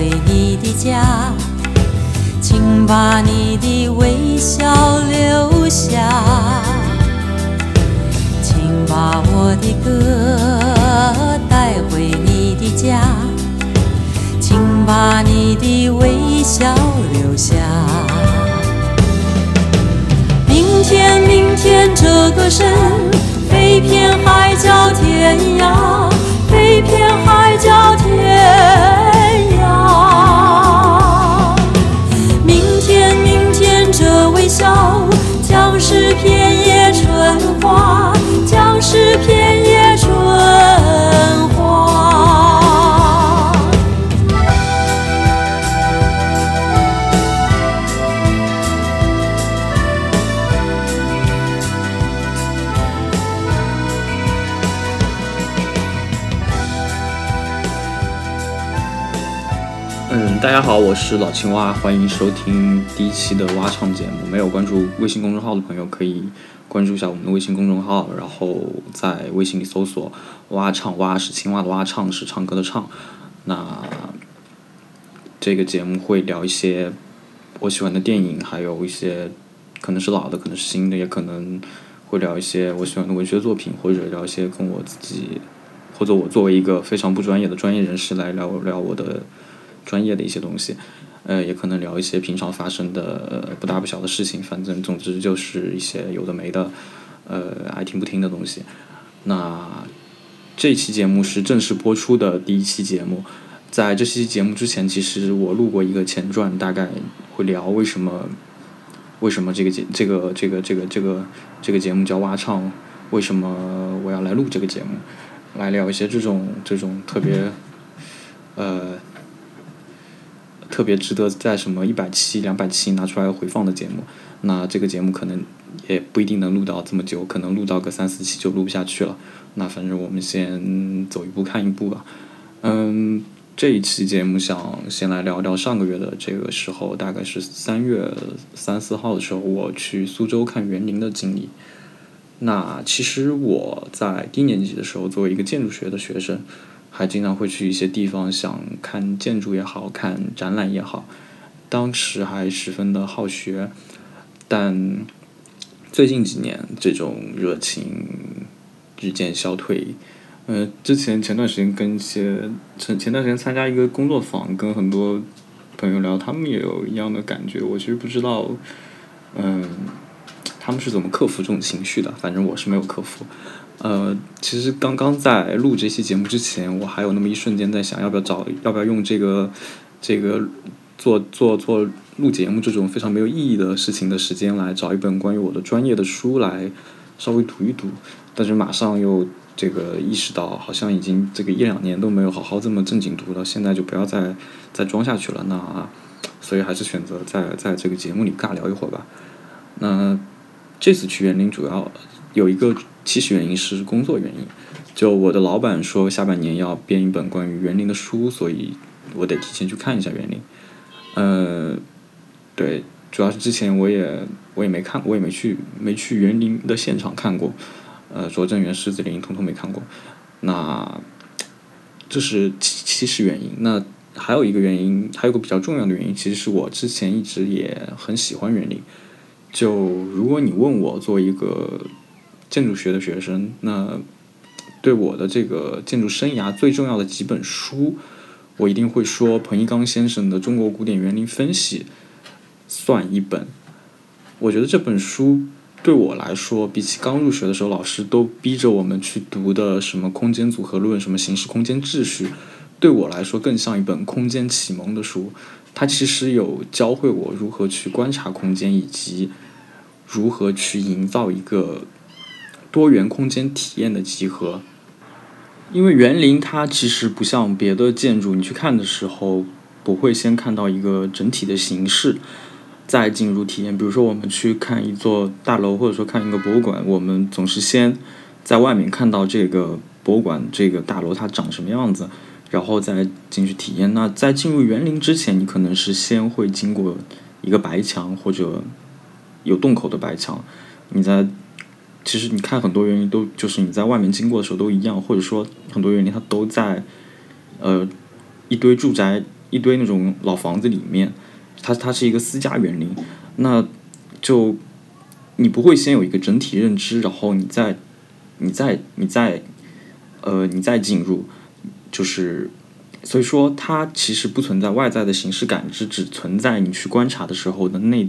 回你的家，请把你的微笑留下，请把我的歌带回你的家，请把你的微笑留下。明天，明天这个声飞遍海角天涯，飞遍海角天涯我是老青蛙，欢迎收听第一期的蛙唱节目。没有关注微信公众号的朋友，可以关注一下我们的微信公众号，然后在微信里搜索“蛙唱”，蛙是青蛙的蛙，唱是唱歌的唱。那这个节目会聊一些我喜欢的电影，还有一些可能是老的，可能是新的，也可能会聊一些我喜欢的文学作品，或者聊一些跟我自己，或者我作为一个非常不专业的专业人士来聊聊我的专业的一些东西，呃，也可能聊一些平常发生的呃不大不小的事情，反正总之就是一些有的没的，呃，爱听不听的东西。那这期节目是正式播出的第一期节目，在这期节目之前，其实我录过一个前传，大概会聊为什么为什么这个节这个这个这个这个这个节目叫蛙唱，为什么我要来录这个节目，来聊一些这种这种特别呃特别值得在什么一百期、两百期拿出来回放的节目。那这个节目可能也不一定能录到这么久，可能录到个三四期就录不下去了。那反正我们先走一步看一步吧。嗯，这一期节目想先来聊聊上个月的这个时候，大概是三月三四号的时候，我去苏州看园林的经历。那其实我在低年级的时候，作为一个建筑学的学生，还经常会去一些地方，想看建筑也好看展览也好，当时还十分的好学，但最近几年这种热情日渐消退。呃，之前前段时间跟一些前前段时间参加一个工作坊，跟很多朋友聊，他们也有一样的感觉。我其实不知道，嗯，他们是怎么克服这种情绪的。反正我是没有克服。呃，其实刚刚在录这期节目之前，我还有那么一瞬间在想，要不要找，要不要用这个这个做做做录节目这种非常没有意义的事情的时间来找一本关于我的专业的书来稍微读一读，但是马上又这个意识到，好像已经这个一两年都没有好好这么正经读了，现在就不要再再装下去了。那所以还是选择在在这个节目里尬聊一会儿吧。那这次去园林主要有一个起始原因是工作原因，就我的老板说下半年要编一本关于园林的书，所以我得提前去看一下园林。呃，对，主要是之前我也我也没看，我也没去没去园林的现场看过，呃，拙政园、狮子林通通没看过。那这是起起始原因。那还有一个原因，还有个比较重要的原因，其实是我之前一直也很喜欢园林。就如果你问我作为一个建筑学的学生，那对我的这个建筑生涯最重要的几本书，我一定会说彭一刚先生的《中国古典园林分析》算一本。我觉得这本书对我来说，比起刚入学的时候老师都逼着我们去读的什么空间组合论、什么形式空间秩序，对我来说更像一本空间启蒙的书。它其实有教会我如何去观察空间，以及如何去营造一个多元空间体验的集合。因为园林它其实不像别的建筑，你去看的时候不会先看到一个整体的形式，再进入体验。比如说我们去看一座大楼，或者说看一个博物馆，我们总是先在外面看到这个博物馆、这个大楼它长什么样子。然后再进去体验。那在进入园林之前，你可能是先会经过一个白墙或者有洞口的白墙。你在其实你看很多园林都就是你在外面经过的时候都一样，或者说很多园林它都在呃，一堆住宅，一堆那种老房子里面，它它是一个私家园林，那就你不会先有一个整体认知，然后你再你再你再呃你再进入，就是所以说它其实不存在外在的形式感知，只存在你去观察的时候的内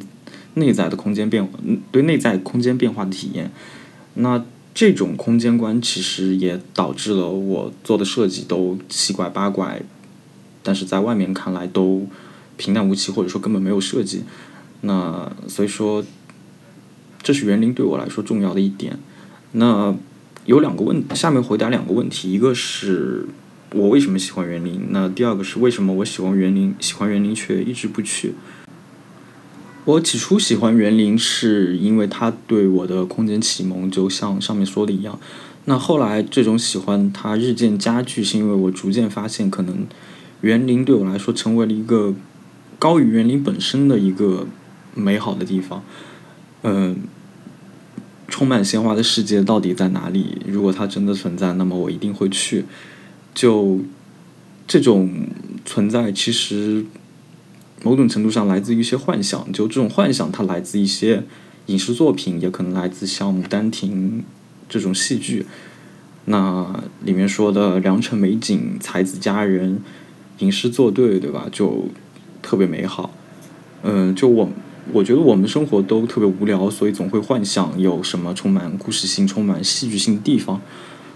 内在的空间变对内在空间变化的体验，那。这种空间观其实也导致了我做的设计都七拐八拐，但是在外面看来都平淡无奇，或者说根本没有设计。那所以说，这是园林对我来说重要的一点。那有两个问，下面回答两个问题：一个是我为什么喜欢园林？那第二个是为什么我喜欢园林，喜欢园林却一直不去？我起初喜欢园林，是因为它对我的空间启蒙，就像上面说的一样。那后来这种喜欢它日渐加剧，是因为我逐渐发现，可能园林对我来说成为了一个高于园林本身的一个美好的地方。嗯，充满鲜花的世界到底在哪里？如果它真的存在，那么我一定会去。就这种存在，其实。某种程度上来自于一些幻想，就这种幻想，它来自一些影视作品，也可能来自像《牡丹亭》这种戏剧。那里面说的良辰美景、才子佳人、吟诗作对，对吧？就特别美好。嗯，就我我觉得我们生活都特别无聊，所以总会幻想有什么充满故事性、充满戏剧性的地方。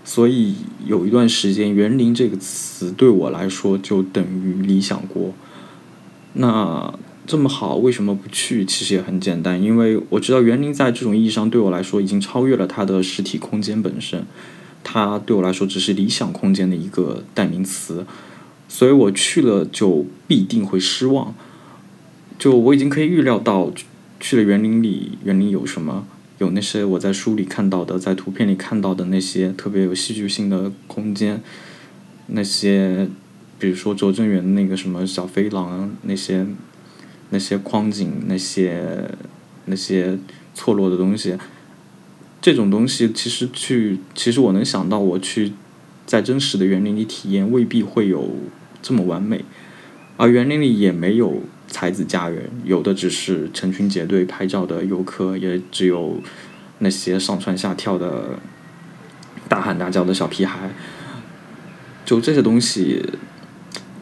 所以有一段时间，“园林”这个词对我来说就等于理想国。那这么好，为什么不去？其实也很简单，因为我知道园林在这种意义上对我来说已经超越了它的实体空间本身，它对我来说只是理想空间的一个代名词，所以我去了就必定会失望。就我已经可以预料到，去了园林里，园林有什么？有那些我在书里看到的，在图片里看到的那些特别有戏剧性的空间，那些。比如说，拙政园那个什么小飞狼，那些那些框景，那些那些错落的东西，这种东西其实去，其实我能想到，我去在真实的园林里体验，未必会有这么完美。而园林里也没有才子佳人，有的只是成群结队拍照的游客，也只有那些上蹿下跳的、大喊大叫的小屁孩。就这些东西。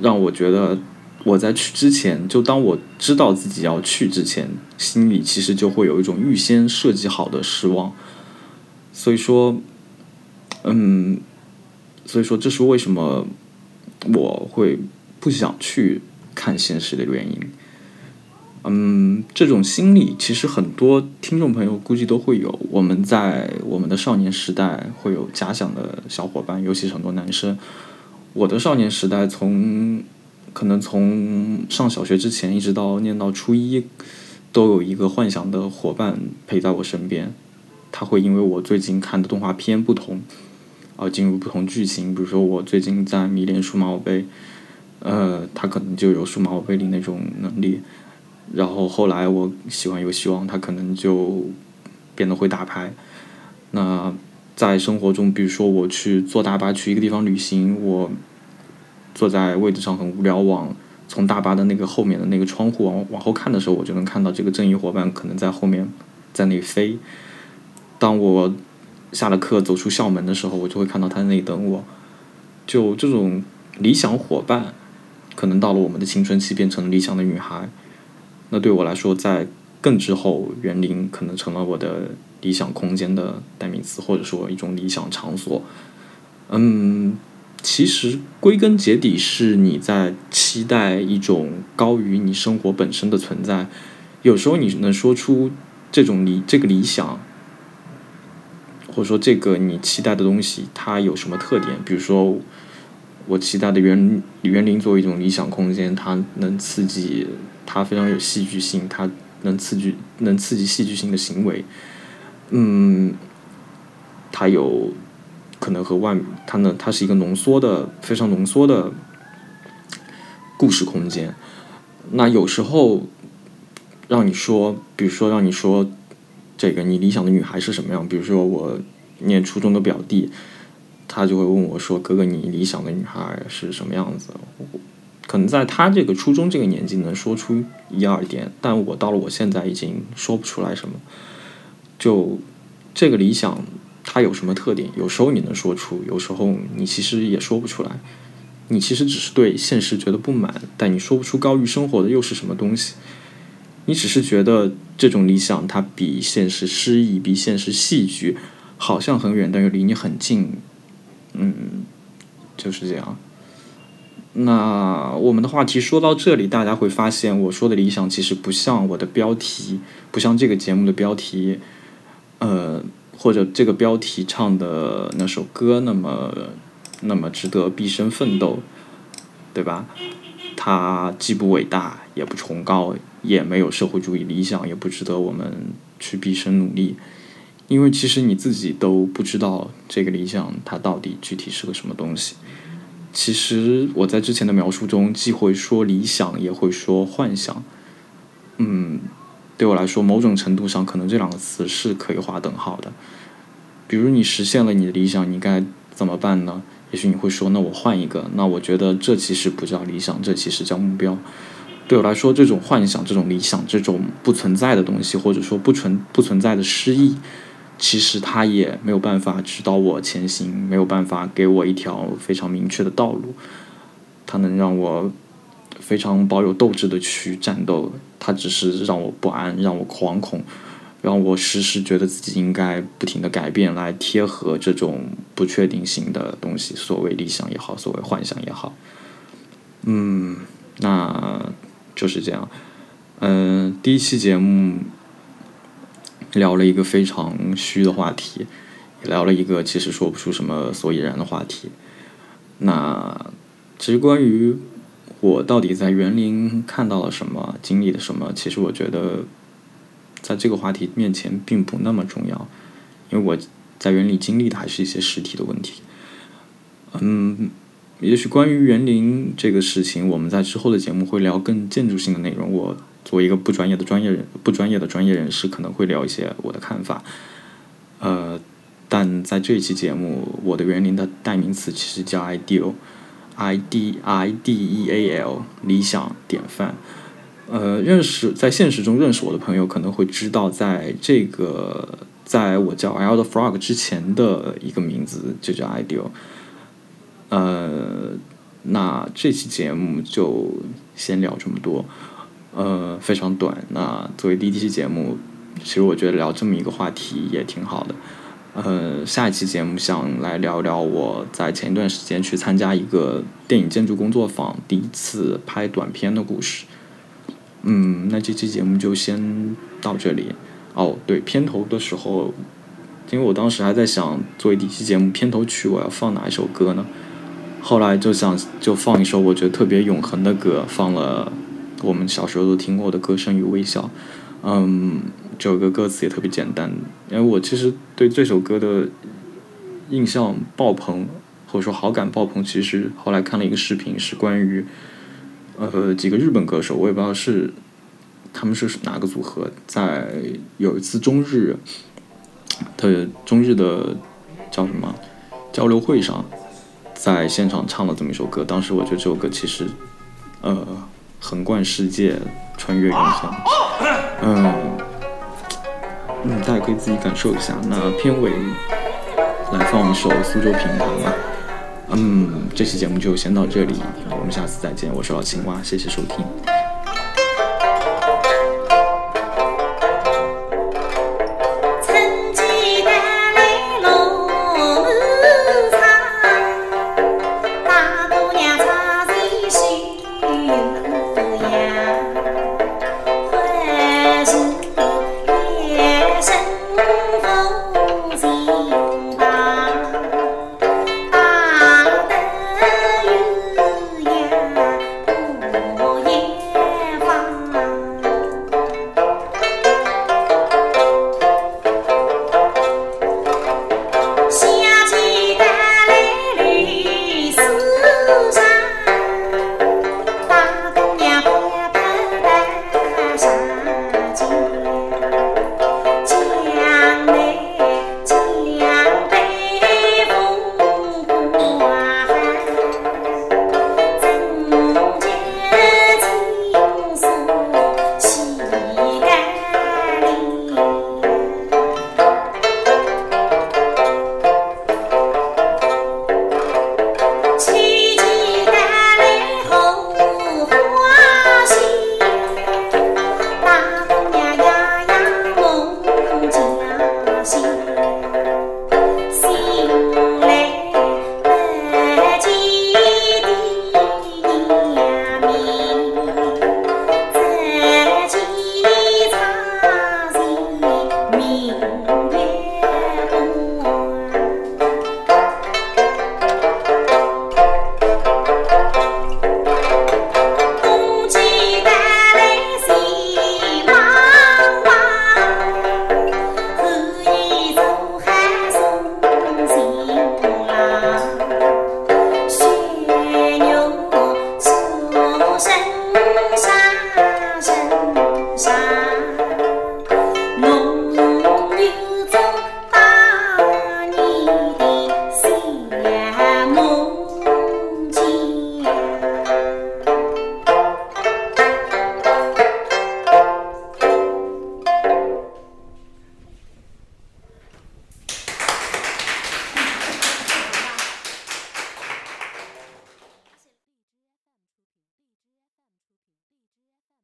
让我觉得，我在去之前，就当我知道自己要去之前，心里其实就会有一种预先设计好的失望。所以说，嗯，所以说这是为什么我会不想去看现实的原因。嗯，这种心理其实很多听众朋友估计都会有。我们在我们的少年时代会有假想的小伙伴，尤其是很多男生。我的少年时代，从可能从上小学之前，一直到念到初一，都有一个幻想的伙伴陪在我身边。他会因为我最近看的动画片不同，而进入不同剧情。比如说，我最近在迷恋数码宝贝，呃，他可能就有数码宝贝里那种能力。然后后来我喜欢游戏王，他可能就变得会打牌。那。在生活中，比如说我去坐大巴去一个地方旅行，我坐在位置上很无聊，往从大巴的那个后面的那个窗户往往后看的时候，我就能看到这个正义伙伴可能在后面在那里飞。当我下了课走出校门的时候，我就会看到他在那里等我。就这种理想伙伴，可能到了我们的青春期变成了理想的女孩。那对我来说，在更之后，园林可能成了我的。理想空间的代名词，或者说一种理想场所，嗯，其实归根结底是你在期待一种高于你生活本身的存在。有时候你能说出这种理这个理想，或者说这个你期待的东西，它有什么特点？比如说，我期待的园园林作为一种理想空间，它能刺激，它非常有戏剧性，它能刺激能刺激戏剧性的行为。嗯，它有可能和外，它呢，它是一个浓缩的、非常浓缩的故事空间。那有时候让你说，比如说让你说这个你理想的女孩是什么样？比如说我念初中的表弟，他就会问我说：“哥哥，你理想的女孩是什么样子？”可能在他这个初中这个年纪能说出一二点，但我到了我现在已经说不出来什么。就这个理想，它有什么特点？有时候你能说出，有时候你其实也说不出来。你其实只是对现实觉得不满，但你说不出高于生活的又是什么东西。你只是觉得这种理想它比现实诗意，比现实戏剧，好像很远，但又离你很近。嗯，就是这样。那我们的话题说到这里，大家会发现我说的理想其实不像我的标题，不像这个节目的标题，呃，或者这个标题唱的那首歌那么那么值得毕生奋斗，对吧？它既不伟大，也不崇高，也没有社会主义理想，也不值得我们去毕生努力。因为其实你自己都不知道这个理想它到底具体是个什么东西。其实我在之前的描述中，既会说理想，也会说幻想。嗯，对我来说，某种程度上，可能这两个词是可以划等号的。比如你实现了你的理想，你该怎么办呢？也许你会说，那我换一个。那我觉得这其实不叫理想，这其实叫目标。对我来说，这种幻想、这种理想、这种不存在的东西，或者说不存不存在的诗意。其实他也没有办法指导我前行，没有办法给我一条非常明确的道路。他能让我非常保有斗志的去战斗，他只是让我不安，让我惶恐，让我时时觉得自己应该不停的改变，来贴合这种不确定性的东西。所谓理想也好，所谓幻想也好，嗯，那就是这样。嗯，第一期节目。聊了一个非常虚的话题，也聊了一个其实说不出什么所以然的话题。那其实关于我到底在园林看到了什么，经历了什么，其实我觉得在这个话题面前并不那么重要，因为我在园里经历的还是一些实体的问题。嗯，也许关于园林这个事情，我们在之后的节目会聊更建筑性的内容。我。作为一个不专业的专业人，不专业的专业人士，可能会聊一些我的看法。呃，但在这期节目，我的园林的代名词其实叫 ideal，i d i d e a l，理想典范。呃，认识在现实中认识我的朋友可能会知道，在这个在我叫 L 的 frog 之前的一个名字就叫 ideal。呃，那这期节目就先聊这么多。呃，非常短。那作为第一期节目，其实我觉得聊这么一个话题也挺好的。呃，下一期节目想来聊聊我在前一段时间去参加一个电影建筑工作坊，第一次拍短片的故事。嗯，那这期节目就先到这里。哦，对，片头的时候，因为我当时还在想，作为第一期节目片头曲，我要放哪一首歌呢？后来就想就放一首我觉得特别永恒的歌，放了。我们小时候都听过的《歌声与微笑》，嗯，这首歌歌词也特别简单。因为我其实对这首歌的印象爆棚，或者说好感爆棚，其实后来看了一个视频，是关于呃几个日本歌手，我也不知道是他们是哪个组合，在有一次中日的中日的叫什么交流会上，在现场唱了这么一首歌。当时我觉得这首歌其实呃。横贯世界，穿越永恒。嗯，嗯，大家可以自己感受一下。那片尾来放一首《苏州评弹》吧。嗯，这期节目就先到这里，我们下次再见。我是老青蛙，谢谢收听。